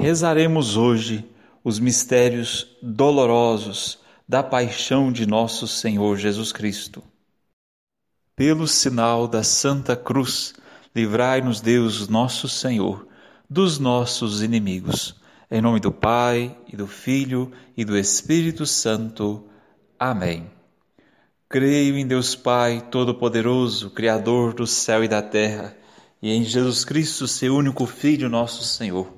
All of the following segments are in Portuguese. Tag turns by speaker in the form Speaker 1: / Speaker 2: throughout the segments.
Speaker 1: Rezaremos hoje os mistérios dolorosos da paixão de nosso Senhor Jesus Cristo. Pelo sinal da Santa Cruz, livrai-nos Deus, nosso Senhor, dos nossos inimigos. Em nome do Pai, e do Filho, e do Espírito Santo. Amém. Creio em Deus Pai Todo-Poderoso, Criador do céu e da terra, e em Jesus Cristo, seu único Filho, nosso Senhor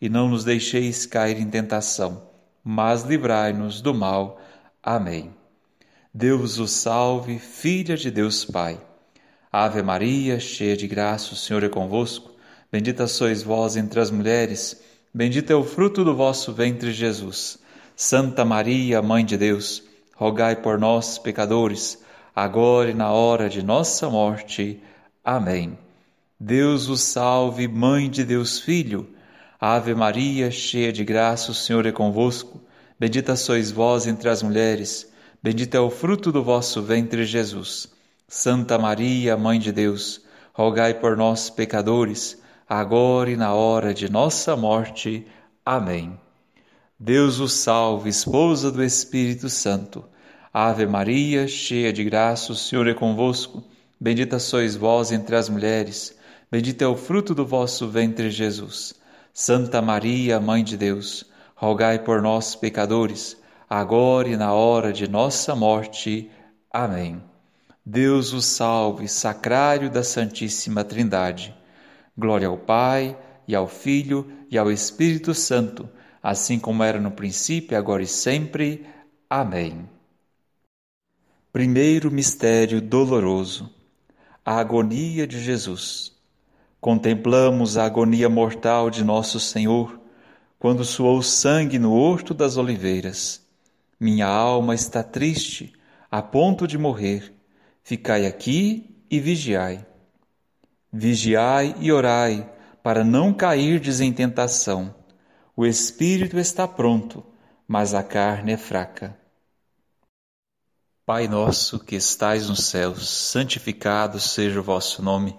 Speaker 1: e não nos deixeis cair em tentação, mas livrai-nos do mal. Amém. Deus o salve, filha de Deus Pai. Ave Maria, cheia de graça, o Senhor é convosco. Bendita sois vós entre as mulheres, bendito é o fruto do vosso ventre, Jesus. Santa Maria, Mãe de Deus, rogai por nós, pecadores, agora e na hora de nossa morte. Amém. Deus o salve, Mãe de Deus Filho Ave Maria, cheia de graça, o Senhor é convosco. Bendita sois vós entre as mulheres, bendito é o fruto do vosso ventre, Jesus. Santa Maria, Mãe de Deus, rogai por nós, pecadores, agora e na hora de nossa morte. Amém. Deus o salve, esposa do Espírito Santo. Ave Maria, cheia de graça, o Senhor é convosco. Bendita sois vós entre as mulheres, bendito é o fruto do vosso ventre, Jesus. Santa Maria, Mãe de Deus, rogai por nós, pecadores, agora e na hora de nossa morte. Amém. Deus o salve, sacrário da Santíssima Trindade. Glória ao Pai, e ao Filho, e ao Espírito Santo, assim como era no princípio, agora e sempre. Amém. Primeiro mistério doloroso: a agonia de Jesus. Contemplamos a agonia mortal de nosso Senhor quando suou sangue no horto das oliveiras. Minha alma está triste, a ponto de morrer. Ficai aqui e vigiai. Vigiai e orai, para não cairdes em tentação. O espírito está pronto, mas a carne é fraca. Pai nosso que estais nos céus, santificado seja o vosso nome.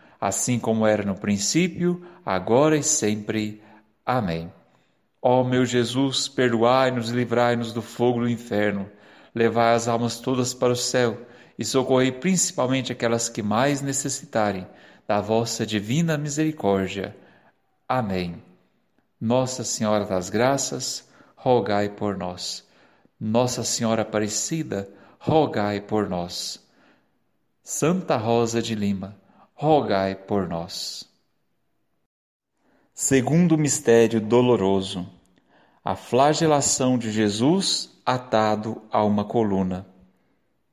Speaker 1: assim como era no princípio, agora e sempre. Amém. Ó meu Jesus, perdoai-nos e livrai-nos do fogo do inferno, levai as almas todas para o céu e socorrei principalmente aquelas que mais necessitarem da vossa divina misericórdia. Amém. Nossa Senhora das Graças, rogai por nós. Nossa Senhora Aparecida, rogai por nós. Santa Rosa de Lima, rogai por nós. Segundo mistério doloroso, a flagelação de Jesus atado a uma coluna.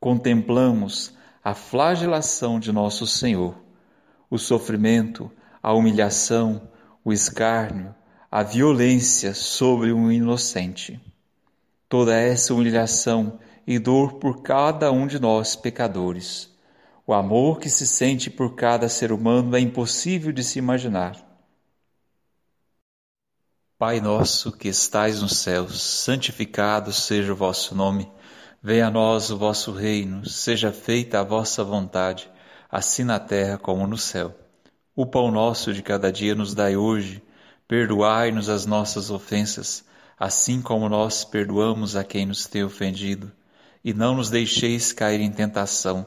Speaker 1: Contemplamos a flagelação de nosso Senhor, o sofrimento, a humilhação, o escárnio, a violência sobre um inocente. Toda essa humilhação e dor por cada um de nós pecadores. O amor que se sente por cada ser humano é impossível de se imaginar. Pai nosso que estais nos céus, santificado seja o vosso nome. Venha a nós o vosso reino, seja feita a vossa vontade, assim na terra como no céu. O pão nosso de cada dia nos dai hoje, perdoai-nos as nossas ofensas, assim como nós perdoamos a quem nos tem ofendido. E não nos deixeis cair em tentação,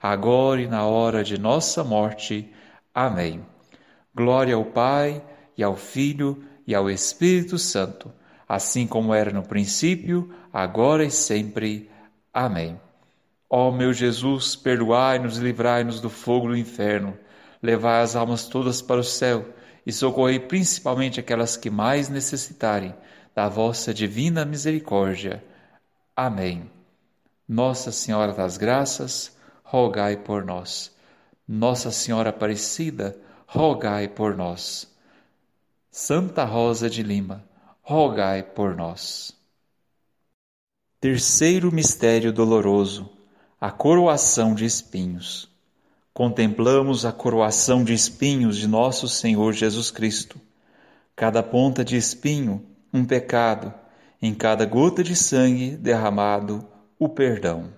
Speaker 1: agora e na hora de nossa morte. Amém. Glória ao Pai, e ao Filho, e ao Espírito Santo, assim como era no princípio, agora e sempre. Amém. Ó meu Jesus, perdoai-nos e livrai-nos do fogo do inferno, levai as almas todas para o céu e socorrei principalmente aquelas que mais necessitarem da vossa divina misericórdia. Amém. Nossa Senhora das Graças, rogai por nós. Nossa Senhora Aparecida, rogai por nós. Santa Rosa de Lima, rogai por nós. Terceiro mistério doloroso: a coroação de espinhos contemplamos a coroação de espinhos de nosso Senhor Jesus Cristo. Cada ponta de espinho, um pecado, em cada gota de sangue derramado, o perdão.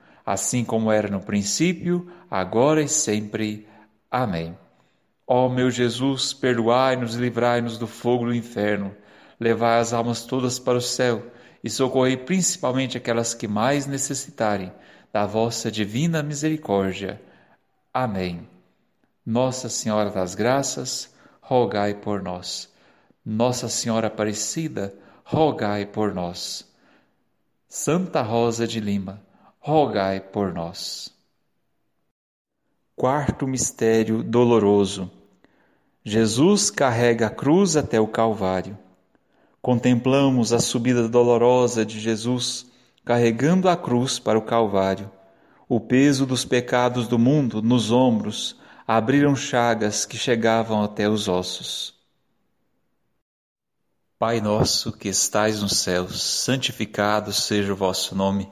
Speaker 1: assim como era no princípio, agora e sempre. Amém. Ó meu Jesus, perdoai-nos e livrai-nos do fogo do inferno, levai as almas todas para o céu e socorrei principalmente aquelas que mais necessitarem da vossa divina misericórdia. Amém. Nossa Senhora das Graças, rogai por nós. Nossa Senhora Aparecida, rogai por nós. Santa Rosa de Lima, rogai por nós. Quarto mistério doloroso. Jesus carrega a cruz até o Calvário. Contemplamos a subida dolorosa de Jesus carregando a cruz para o Calvário. O peso dos pecados do mundo nos ombros abriram chagas que chegavam até os ossos. Pai nosso que estais nos céus, santificado seja o vosso nome.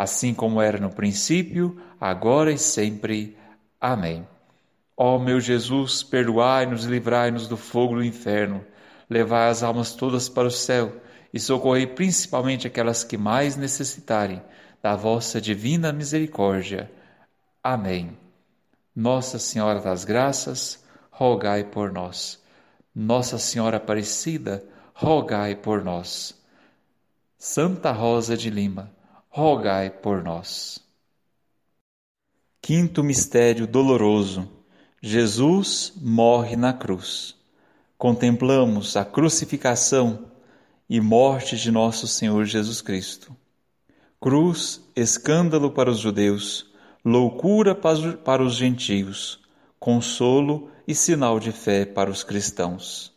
Speaker 1: assim como era no princípio, agora e sempre. Amém. Ó meu Jesus, perdoai-nos e livrai-nos do fogo do inferno, levai as almas todas para o céu e socorrei principalmente aquelas que mais necessitarem da vossa divina misericórdia. Amém. Nossa Senhora das Graças, rogai por nós. Nossa Senhora Aparecida, rogai por nós. Santa Rosa de Lima, rogai por nós. Quinto mistério doloroso. Jesus morre na cruz. Contemplamos a crucificação e morte de nosso Senhor Jesus Cristo. Cruz, escândalo para os judeus, loucura para os gentios, consolo e sinal de fé para os cristãos.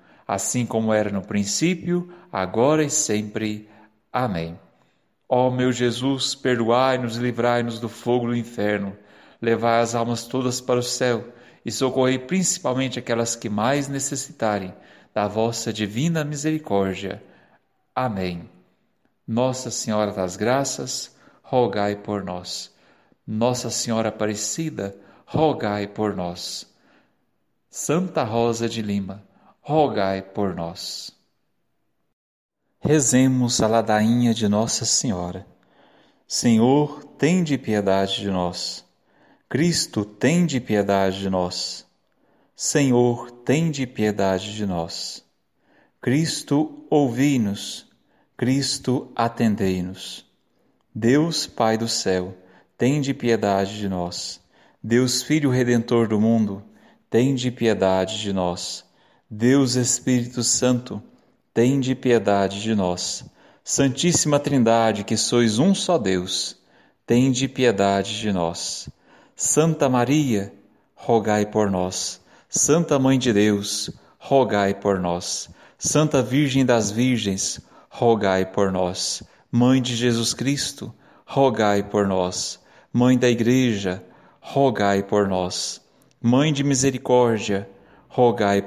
Speaker 1: assim como era no princípio, agora e sempre. Amém. Ó meu Jesus, perdoai-nos e livrai-nos do fogo do inferno, levai as almas todas para o céu e socorrei principalmente aquelas que mais necessitarem da vossa divina misericórdia. Amém. Nossa Senhora das Graças, rogai por nós. Nossa Senhora Aparecida, rogai por nós. Santa Rosa de Lima, rogai por nós. Rezemos a ladainha de Nossa Senhora. Senhor, tende piedade de nós. Cristo, tende piedade de nós. Senhor, tende piedade de nós. Cristo, ouvi-nos. Cristo, atendei-nos. Deus, Pai do céu, tende piedade de nós. Deus, Filho Redentor do mundo, tende piedade de nós. Deus Espírito Santo, tende piedade de nós. Santíssima Trindade, que sois um só Deus, tende piedade de nós. Santa Maria, rogai por nós. Santa Mãe de Deus, rogai por nós. Santa Virgem das Virgens, rogai por nós. Mãe de Jesus Cristo, rogai por nós. Mãe da Igreja, rogai por nós. Mãe de Misericórdia, rogai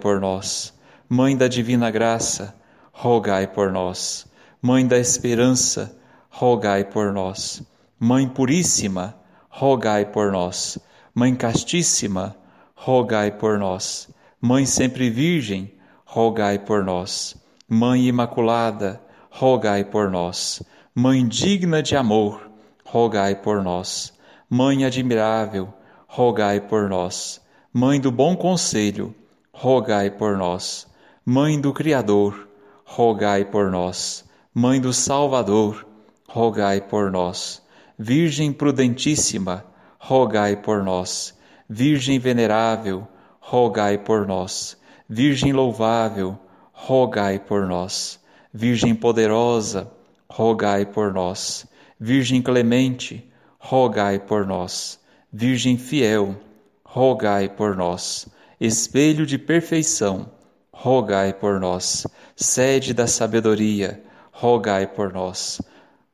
Speaker 1: por nós. Mãe da Divina Graça, rogai por nós. Mãe da Esperança, rogai por nós. Mãe Puríssima, rogai por nós. Mãe Castíssima, rogai por nós. Mãe sempre Virgem, rogai por nós. Mãe Imaculada, rogai por nós. Mãe digna de amor, rogai por nós. Mãe admirável, rogai por nós. Mãe do bom conselho, rogai por nós. Mãe do Criador, rogai por nós. Mãe do Salvador, rogai por nós. Virgem prudentíssima, rogai por nós. Virgem venerável, rogai por nós. Virgem louvável, rogai por nós. Virgem poderosa, rogai por nós. Virgem clemente, rogai por nós. Virgem fiel, rogai por nós. Espelho de perfeição, rogai por nós. Sede da sabedoria, rogai por nós.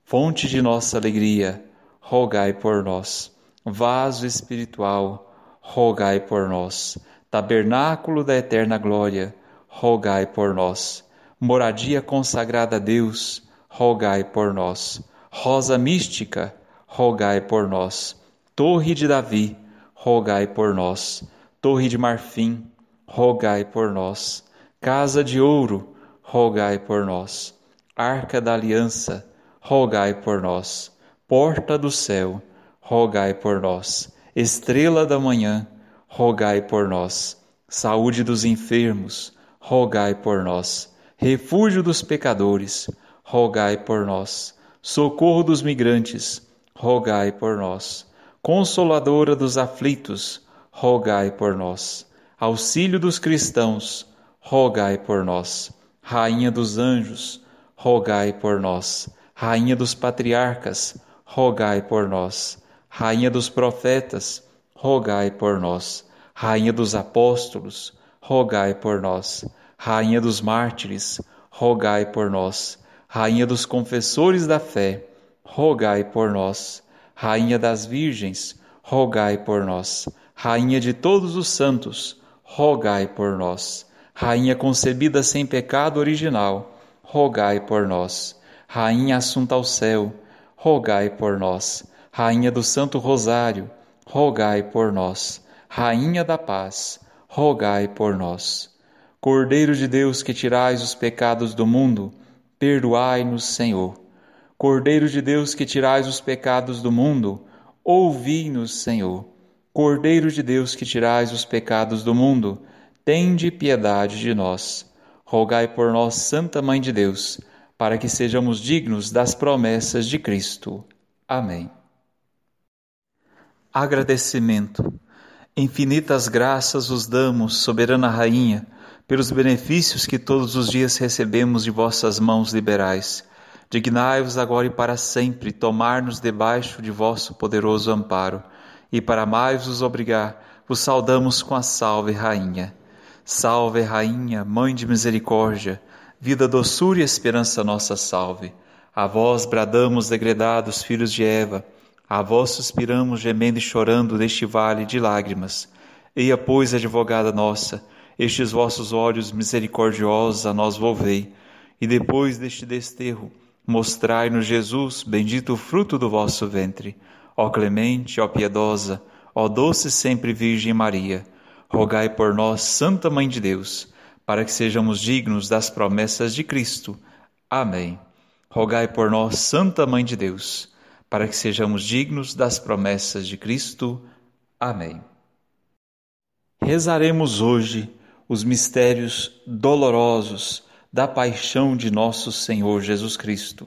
Speaker 1: Fonte de nossa alegria, rogai por nós. Vaso espiritual, rogai por nós. Tabernáculo da eterna glória, rogai por nós. Moradia consagrada a Deus, rogai por nós. Rosa mística, rogai por nós. Torre de Davi, rogai por nós. Torre de marfim, rogai por nós. Casa de ouro, rogai por nós. Arca da aliança, rogai por nós. Porta do céu, rogai por nós. Estrela da manhã, rogai por nós. Saúde dos enfermos, rogai por nós. Refúgio dos pecadores, rogai por nós. Socorro dos migrantes, rogai por nós. Consoladora dos aflitos, rogai por nós. Auxílio dos cristãos, rogai por nós. Rainha dos anjos, rogai por nós. Rainha dos patriarcas, rogai por nós. Rainha dos profetas, rogai por nós. Rainha dos apóstolos, rogai por nós. Rainha dos mártires, rogai por nós. Rainha dos confessores da fé, rogai por nós. Rainha das virgens, rogai por nós. Rainha de todos os santos, rogai por nós. Rainha concebida sem pecado original, rogai por nós. Rainha assunta ao céu, rogai por nós. Rainha do Santo Rosário, rogai por nós. Rainha da Paz, rogai por nós. Cordeiro de Deus que tirais os pecados do mundo, perdoai-nos, Senhor. Cordeiro de Deus que tirais os pecados do mundo, ouvi-nos, Senhor. Cordeiro de Deus que tirais os pecados do mundo, tende piedade de nós. Rogai por nós, Santa Mãe de Deus, para que sejamos dignos das promessas de Cristo. Amém. Agradecimento. Infinitas graças os damos, soberana Rainha, pelos benefícios que todos os dias recebemos de vossas mãos liberais. Dignai-vos agora e para sempre tomar-nos debaixo de vosso poderoso amparo, e para mais vos obrigar, vos saudamos com a salve, Rainha. Salve, Rainha, Mãe de Misericórdia, vida, doçura e esperança nossa salve. A vós bradamos, degredados filhos de Eva, a vós suspiramos, gemendo e chorando neste vale de lágrimas. Eia, pois, advogada nossa, estes vossos olhos misericordiosos a nós volvei, e depois deste desterro, mostrai-nos Jesus, bendito o fruto do vosso ventre. Ó clemente, ó piedosa, ó doce sempre Virgem Maria, rogai por nós, Santa Mãe de Deus, para que sejamos dignos das promessas de Cristo. Amém. Rogai por nós, Santa Mãe de Deus para que sejamos dignos das promessas de Cristo. Amém. Rezaremos hoje os mistérios dolorosos da paixão de nosso Senhor Jesus Cristo.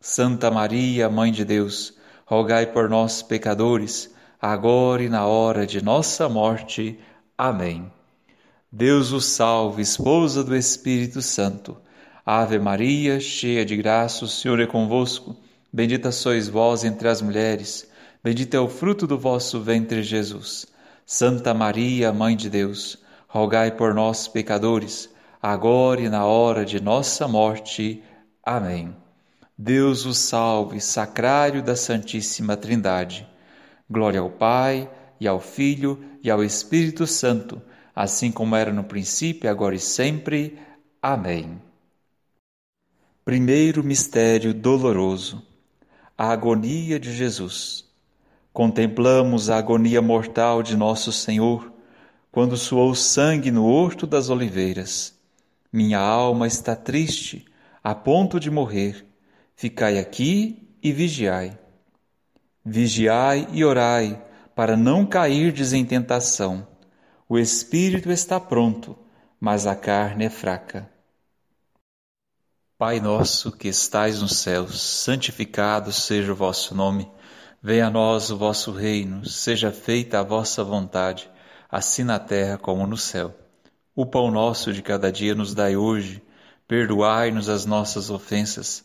Speaker 1: Santa Maria, Mãe de Deus, rogai por nós, pecadores, agora e na hora de nossa morte. Amém. Deus o salve, esposa do Espírito Santo. Ave Maria, cheia de graça, o Senhor é convosco. Bendita sois vós entre as mulheres, bendito é o fruto do vosso ventre, Jesus. Santa Maria, Mãe de Deus, rogai por nós, pecadores, agora e na hora de nossa morte. Amém. Deus o salve, sacrário da Santíssima Trindade. Glória ao Pai, e ao Filho, e ao Espírito Santo, assim como era no princípio, agora e sempre. Amém. Primeiro mistério doloroso: a agonia de Jesus. Contemplamos a agonia mortal de nosso Senhor quando suou sangue no horto das oliveiras. Minha alma está triste, a ponto de morrer. Ficai aqui e vigiai. Vigiai e orai, para não cairdes em tentação. O espírito está pronto, mas a carne é fraca. Pai nosso que estais nos céus, santificado seja o vosso nome. Venha a nós o vosso reino, seja feita a vossa vontade, assim na terra como no céu. O pão nosso de cada dia nos dai hoje. Perdoai-nos as nossas ofensas,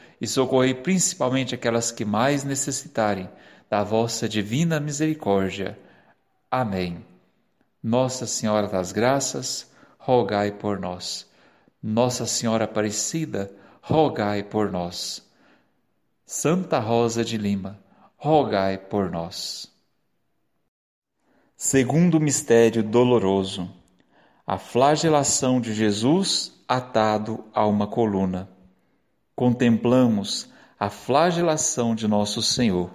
Speaker 1: e socorrei principalmente aquelas que mais necessitarem da vossa divina misericórdia. Amém. Nossa Senhora das Graças, rogai por nós. Nossa Senhora Aparecida, rogai por nós. Santa Rosa de Lima, rogai por nós. Segundo mistério doloroso, a flagelação de Jesus atado a uma coluna contemplamos a flagelação de nosso Senhor,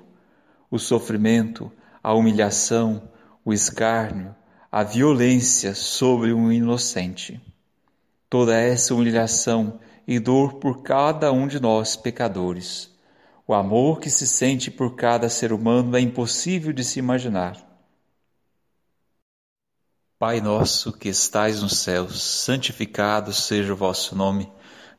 Speaker 1: o sofrimento, a humilhação, o escárnio, a violência sobre um inocente. Toda essa humilhação e dor por cada um de nós pecadores. O amor que se sente por cada ser humano é impossível de se imaginar. Pai nosso que estais nos céus, santificado seja o vosso nome.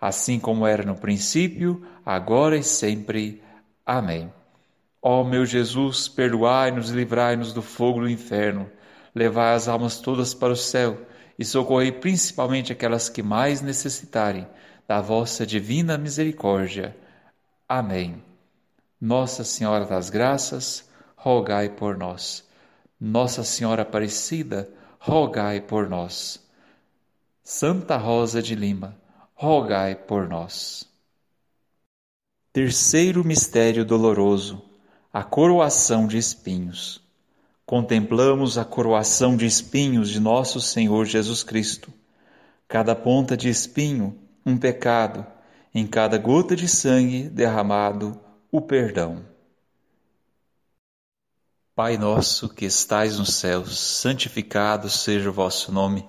Speaker 1: assim como era no princípio, agora e sempre. Amém. Ó meu Jesus, perdoai-nos e livrai-nos do fogo do inferno, levai as almas todas para o céu e socorrei principalmente aquelas que mais necessitarem da vossa divina misericórdia. Amém. Nossa Senhora das Graças, rogai por nós. Nossa Senhora Aparecida, rogai por nós. Santa Rosa de Lima, rogai por nós. Terceiro mistério doloroso: a coroação de espinhos. Contemplamos a coroação de espinhos de nosso Senhor Jesus Cristo. Cada ponta de espinho, um pecado, em cada gota de sangue derramado, o perdão. Pai nosso que estais nos céus, santificado seja o vosso nome.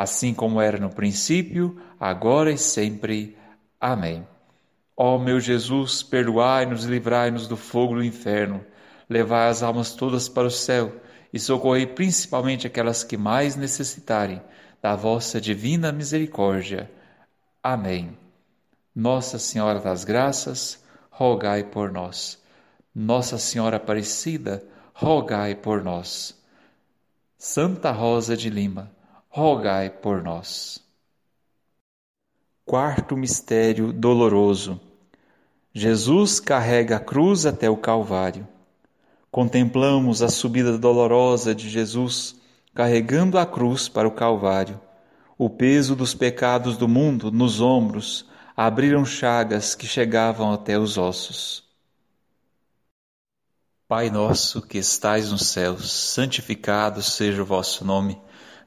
Speaker 1: assim como era no princípio, agora e sempre. Amém. Ó meu Jesus, perdoai-nos e livrai-nos do fogo do inferno, levai as almas todas para o céu e socorrei principalmente aquelas que mais necessitarem da vossa divina misericórdia. Amém. Nossa Senhora das Graças, rogai por nós. Nossa Senhora Aparecida, rogai por nós. Santa Rosa de Lima, rogai por nós. Quarto mistério doloroso. Jesus carrega a cruz até o Calvário. Contemplamos a subida dolorosa de Jesus carregando a cruz para o Calvário. O peso dos pecados do mundo nos ombros abriram chagas que chegavam até os ossos. Pai nosso que estais nos céus, santificado seja o vosso nome.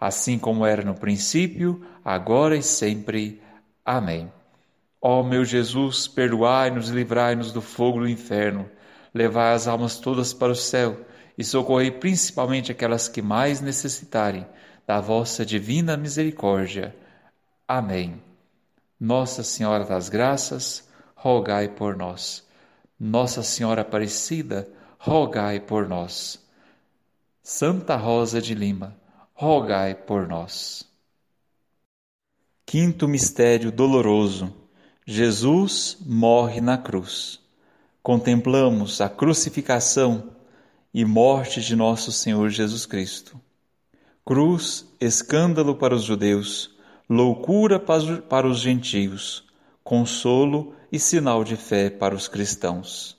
Speaker 1: assim como era no princípio, agora e sempre. Amém. Ó meu Jesus, perdoai-nos e livrai-nos do fogo do inferno. Levai as almas todas para o céu e socorrei principalmente aquelas que mais necessitarem da vossa divina misericórdia. Amém. Nossa Senhora das Graças, rogai por nós. Nossa Senhora Aparecida, rogai por nós. Santa Rosa de Lima, rogai por nós. Quinto mistério doloroso Jesus morre na cruz. Contemplamos a crucificação e morte de nosso Senhor Jesus Cristo. Cruz, escândalo para os judeus, loucura para os gentios, consolo e sinal de fé para os cristãos.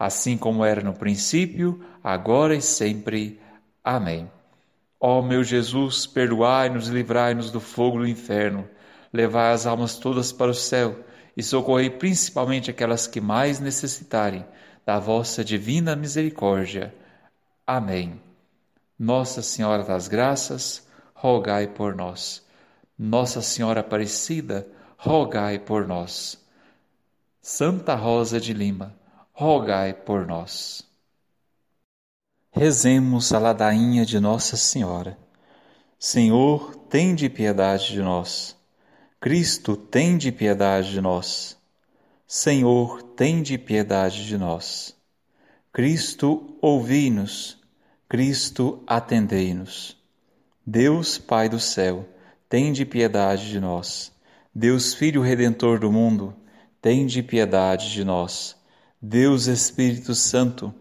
Speaker 1: assim como era no princípio, agora e sempre. Amém. Ó meu Jesus, perdoai-nos e livrai-nos do fogo do inferno, levai as almas todas para o céu e socorrei principalmente aquelas que mais necessitarem da vossa divina misericórdia. Amém. Nossa Senhora das Graças, rogai por nós. Nossa Senhora Aparecida, rogai por nós. Santa Rosa de Lima, rogai por nós. Rezemos a ladainha de Nossa Senhora. Senhor, tende piedade de nós. Cristo, tende piedade de nós. Senhor, tende piedade de nós. Cristo, ouvi-nos. Cristo, atendei-nos. Deus, Pai do céu, tende piedade de nós. Deus, Filho Redentor do mundo, tende piedade de nós. Deus Espírito Santo,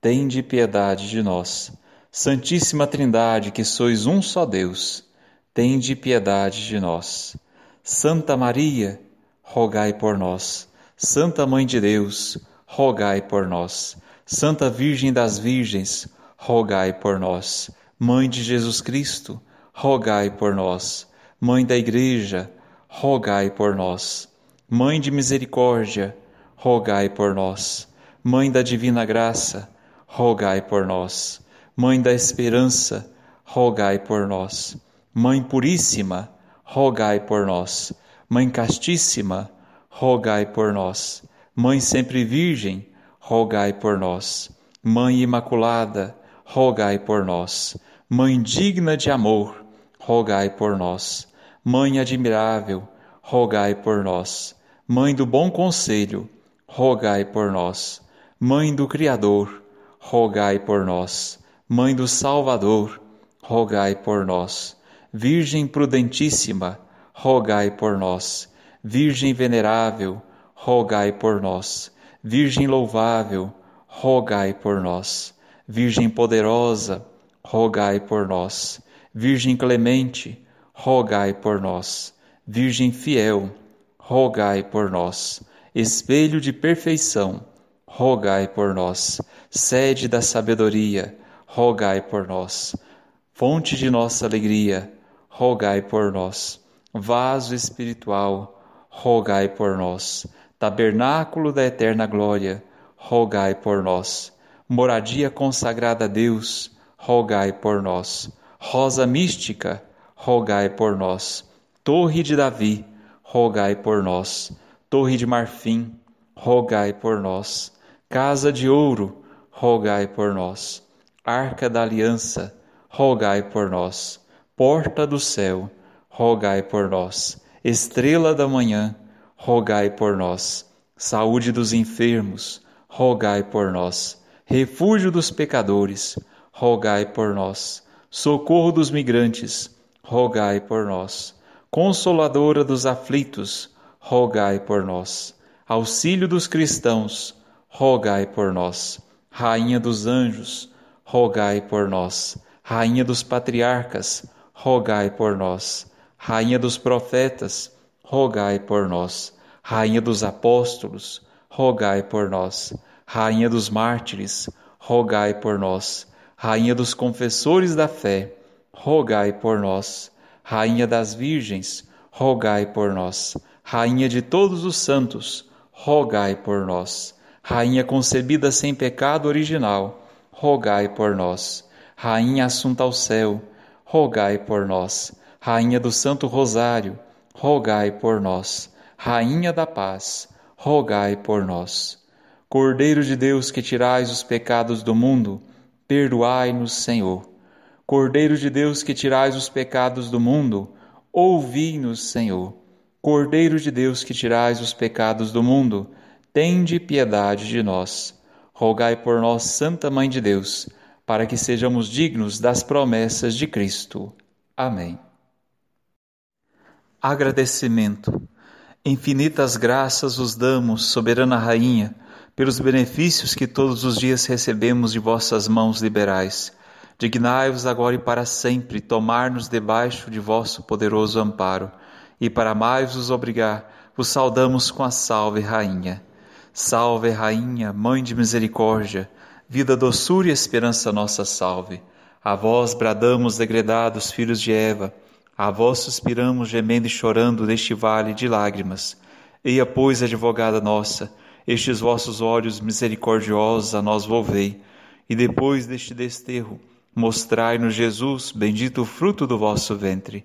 Speaker 1: tende piedade de nós. Santíssima Trindade, que sois um só Deus, tende piedade de nós. Santa Maria, rogai por nós. Santa Mãe de Deus, rogai por nós. Santa Virgem das Virgens, rogai por nós. Mãe de Jesus Cristo, rogai por nós. Mãe da Igreja, rogai por nós. Mãe de Misericórdia, rogai por nós. Mãe da Divina Graça, rogai por nós. Mãe da Esperança, rogai por nós. Mãe Puríssima, rogai por nós. Mãe Castíssima, rogai por nós. Mãe sempre Virgem, rogai por nós. Mãe Imaculada, rogai por nós. Mãe digna de amor, rogai por nós. Mãe admirável, rogai por nós. Mãe do bom conselho, rogai por nós. Mãe do Criador, rogai por nós. Mãe do Salvador, rogai por nós. Virgem prudentíssima, rogai por nós. Virgem venerável, rogai por nós. Virgem louvável, rogai por nós. Virgem poderosa, rogai por nós. Virgem clemente, rogai por nós. Virgem fiel, rogai por nós. Espelho de perfeição, rogai por nós. Sede da sabedoria, rogai por nós. Fonte de nossa alegria, rogai por nós. Vaso espiritual, rogai por nós. Tabernáculo da eterna glória, rogai por nós. Moradia consagrada a Deus, rogai por nós. Rosa mística, rogai por nós. Torre de Davi, rogai por nós. Torre de marfim, rogai por nós. Casa de ouro, rogai por nós. Arca da aliança, rogai por nós. Porta do céu, rogai por nós Estrela da manhã, rogai por nós. Saúde dos enfermos, rogai por nós. Refúgio dos pecadores, rogai por nós. Socorro dos migrantes, rogai por nós. Consoladora dos aflitos, rogai por nós. Auxílio dos cristãos, rogai por nós. Rainha dos anjos, rogai por nós. Rainha dos patriarcas, rogai por nós. Rainha dos profetas, rogai por nós. Rainha dos apóstolos, rogai por nós. Rainha dos mártires, rogai por nós. Rainha dos confessores da fé, rogai por nós. Rainha das virgens, rogai por nós. Rainha de todos os santos, rogai por nós. Rainha concebida sem pecado original, rogai por nós. Rainha assunta ao céu, rogai por nós. Rainha do Santo Rosário, rogai por nós. Rainha da Paz, rogai por nós. Cordeiro de Deus que tirais os pecados do mundo, perdoai-nos, Senhor. Cordeiro de Deus que tirais os pecados do mundo, ouvi-nos, Senhor. Cordeiro de Deus que tirais os pecados do mundo, tende piedade de nós. Rogai por nós, Santa Mãe de Deus, para que sejamos dignos das promessas de Cristo. Amém agradecimento. Infinitas graças vos damos, soberana Rainha, pelos benefícios que todos os dias recebemos de vossas mãos liberais. Dignai-vos agora e para sempre tomar-nos debaixo de vosso poderoso amparo, e para mais vos obrigar, vos saudamos com a salve, Rainha. Salve, Rainha, Mãe de Misericórdia, vida, doçura e esperança nossa salve. A vós bradamos, degredados filhos de Eva, a vós suspiramos, gemendo e chorando neste vale de lágrimas. Eia, pois, advogada nossa, estes vossos olhos misericordiosos a nós volvei, e depois deste desterro, mostrai-nos Jesus, bendito o fruto do vosso ventre.